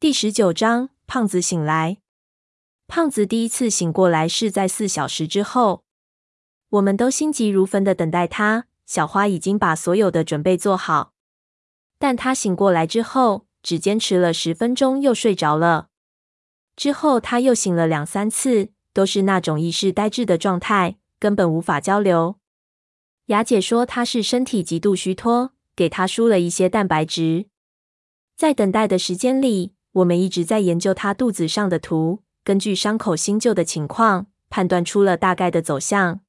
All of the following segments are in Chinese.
第十九章，胖子醒来。胖子第一次醒过来是在四小时之后，我们都心急如焚的等待他。小花已经把所有的准备做好，但他醒过来之后，只坚持了十分钟又睡着了。之后他又醒了两三次，都是那种意识呆滞的状态，根本无法交流。雅姐说他是身体极度虚脱，给他输了一些蛋白质。在等待的时间里，我们一直在研究他肚子上的图，根据伤口新旧的情况，判断出了大概的走向。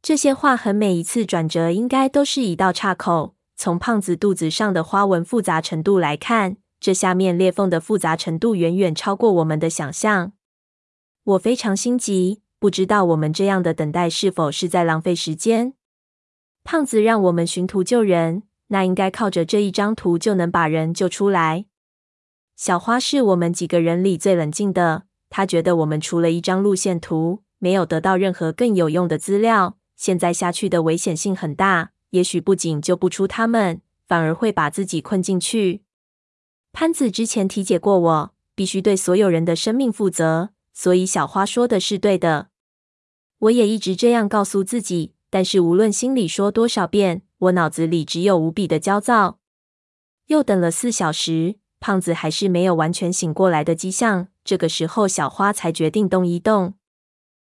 这些划痕每一次转折应该都是一道岔口。从胖子肚子上的花纹复杂程度来看，这下面裂缝的复杂程度远远超过我们的想象。我非常心急，不知道我们这样的等待是否是在浪费时间。胖子让我们寻图救人，那应该靠着这一张图就能把人救出来。小花是我们几个人里最冷静的。她觉得我们除了一张路线图，没有得到任何更有用的资料。现在下去的危险性很大，也许不仅救不出他们，反而会把自己困进去。潘子之前提解过我，必须对所有人的生命负责，所以小花说的是对的。我也一直这样告诉自己，但是无论心里说多少遍，我脑子里只有无比的焦躁。又等了四小时。胖子还是没有完全醒过来的迹象，这个时候小花才决定动一动。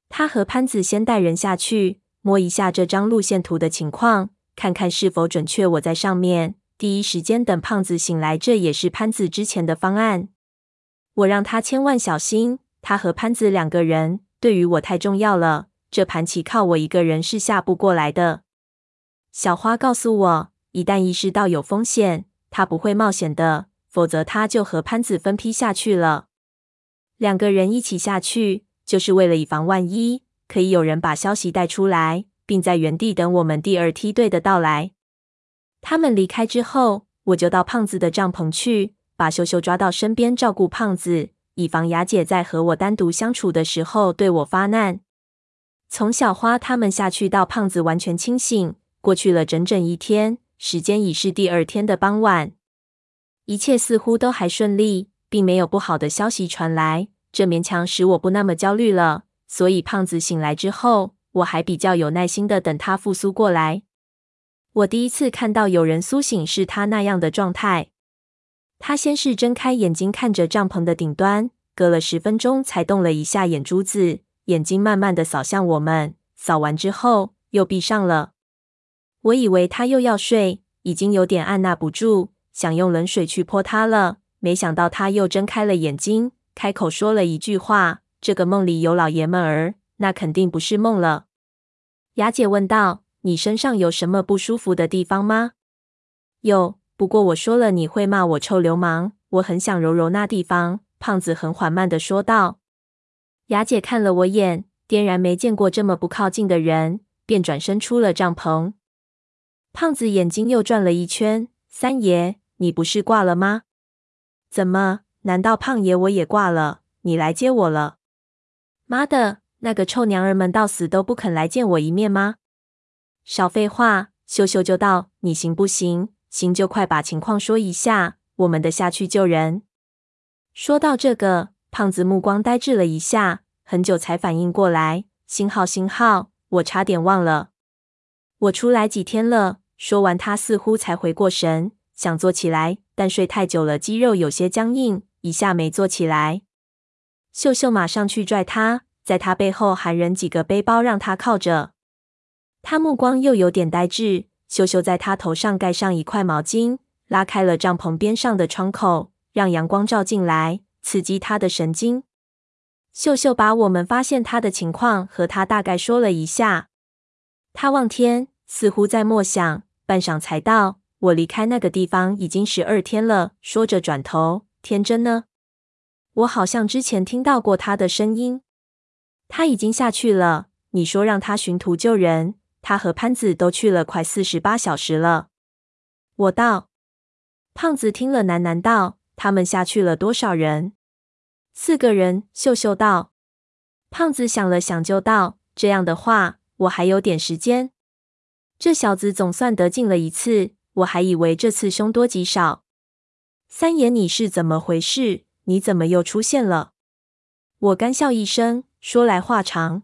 他和潘子先带人下去，摸一下这张路线图的情况，看看是否准确。我在上面，第一时间等胖子醒来。这也是潘子之前的方案。我让他千万小心，他和潘子两个人对于我太重要了，这盘棋靠我一个人是下不过来的。小花告诉我，一旦意识到有风险，他不会冒险的。否则，他就和潘子分批下去了。两个人一起下去，就是为了以防万一，可以有人把消息带出来，并在原地等我们第二梯队的到来。他们离开之后，我就到胖子的帐篷去，把秀秀抓到身边照顾胖子，以防雅姐在和我单独相处的时候对我发难。从小花他们下去到胖子完全清醒，过去了整整一天，时间已是第二天的傍晚。一切似乎都还顺利，并没有不好的消息传来，这勉强使我不那么焦虑了。所以胖子醒来之后，我还比较有耐心的等他复苏过来。我第一次看到有人苏醒是他那样的状态。他先是睁开眼睛看着帐篷的顶端，隔了十分钟才动了一下眼珠子，眼睛慢慢的扫向我们，扫完之后又闭上了。我以为他又要睡，已经有点按捺不住。想用冷水去泼他了，没想到他又睁开了眼睛，开口说了一句话：“这个梦里有老爷们儿，那肯定不是梦了。”雅姐问道：“你身上有什么不舒服的地方吗？”“有，不过我说了你会骂我臭流氓，我很想揉揉那地方。”胖子很缓慢的说道。雅姐看了我眼，颠然没见过这么不靠近的人，便转身出了帐篷。胖子眼睛又转了一圈，三爷。你不是挂了吗？怎么？难道胖爷我也挂了？你来接我了？妈的，那个臭娘儿们到死都不肯来见我一面吗？少废话，秀秀就到，你行不行？行就快把情况说一下，我们得下去救人。说到这个，胖子目光呆滞了一下，很久才反应过来。星号，星号，我差点忘了。我出来几天了。说完，他似乎才回过神。想坐起来，但睡太久了，肌肉有些僵硬，一下没坐起来。秀秀马上去拽他，在他背后喊人几个背包让他靠着。他目光又有点呆滞。秀秀在他头上盖上一块毛巾，拉开了帐篷边上的窗口，让阳光照进来，刺激他的神经。秀秀把我们发现他的情况和他大概说了一下。他望天，似乎在默想，半晌才道。我离开那个地方已经十二天了。说着，转头，天真呢？我好像之前听到过他的声音。他已经下去了。你说让他寻图救人，他和潘子都去了快四十八小时了。我道。胖子听了，喃喃道：“他们下去了多少人？”四个人。秀秀道。胖子想了想，就道：“这样的话，我还有点时间。这小子总算得劲了一次。”我还以为这次凶多吉少。三爷，你是怎么回事？你怎么又出现了？我干笑一声，说来话长，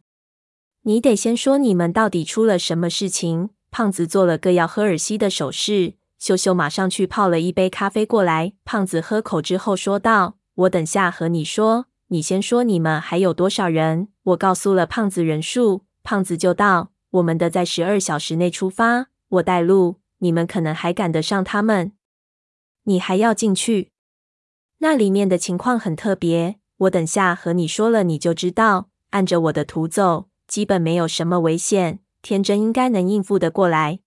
你得先说你们到底出了什么事情。胖子做了个要喝尔西的手势，秀秀马上去泡了一杯咖啡过来。胖子喝口之后说道：“我等下和你说，你先说你们还有多少人？”我告诉了胖子人数，胖子就道：“我们的在十二小时内出发，我带路，你们可能还赶得上他们。你还要进去？那里面的情况很特别，我等下和你说了，你就知道。按着我的图走，基本没有什么危险。”天真应该能应付得过来，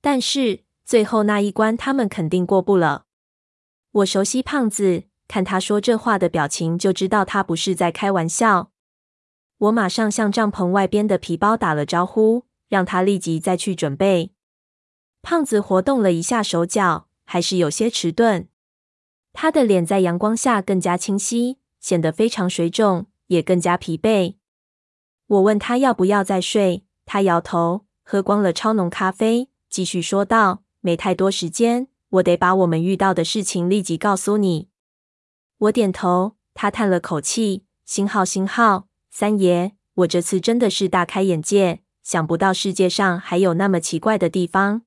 但是最后那一关他们肯定过不了。我熟悉胖子，看他说这话的表情就知道他不是在开玩笑。我马上向帐篷外边的皮包打了招呼，让他立即再去准备。胖子活动了一下手脚，还是有些迟钝。他的脸在阳光下更加清晰，显得非常水肿，也更加疲惫。我问他要不要再睡。他摇头，喝光了超浓咖啡，继续说道：“没太多时间，我得把我们遇到的事情立即告诉你。”我点头，他叹了口气：“星号，星号，三爷，我这次真的是大开眼界，想不到世界上还有那么奇怪的地方。”